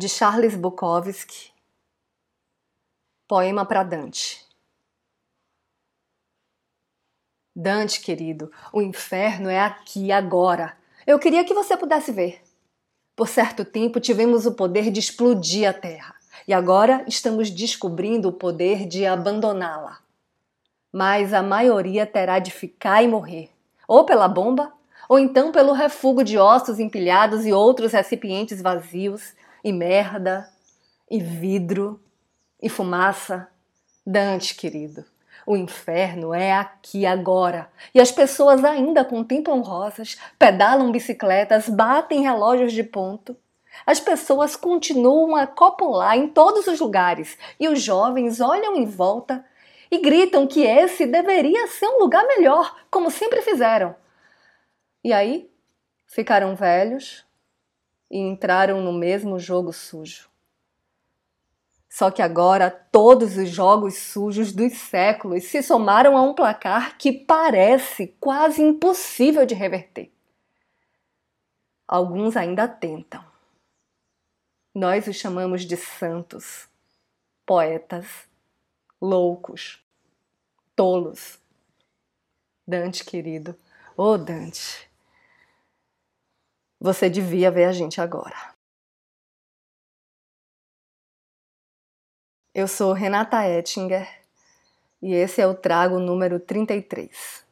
de Charles Bukowski, poema para Dante. Dante, querido, o inferno é aqui agora. Eu queria que você pudesse ver. Por certo tempo tivemos o poder de explodir a Terra e agora estamos descobrindo o poder de abandoná-la. Mas a maioria terá de ficar e morrer, ou pela bomba, ou então pelo refúgio de ossos empilhados e outros recipientes vazios e merda, e vidro, e fumaça. Dante, querido, o inferno é aqui agora. E as pessoas ainda contemplam rosas, pedalam bicicletas, batem relógios de ponto. As pessoas continuam a copular em todos os lugares e os jovens olham em volta e gritam que esse deveria ser um lugar melhor, como sempre fizeram. E aí ficaram velhos, e entraram no mesmo jogo sujo. Só que agora todos os jogos sujos dos séculos se somaram a um placar que parece quase impossível de reverter. Alguns ainda tentam. Nós os chamamos de santos, poetas, loucos, tolos. Dante, querido, ô oh Dante, você devia ver a gente agora. Eu sou Renata Ettinger e esse é o trago número 33.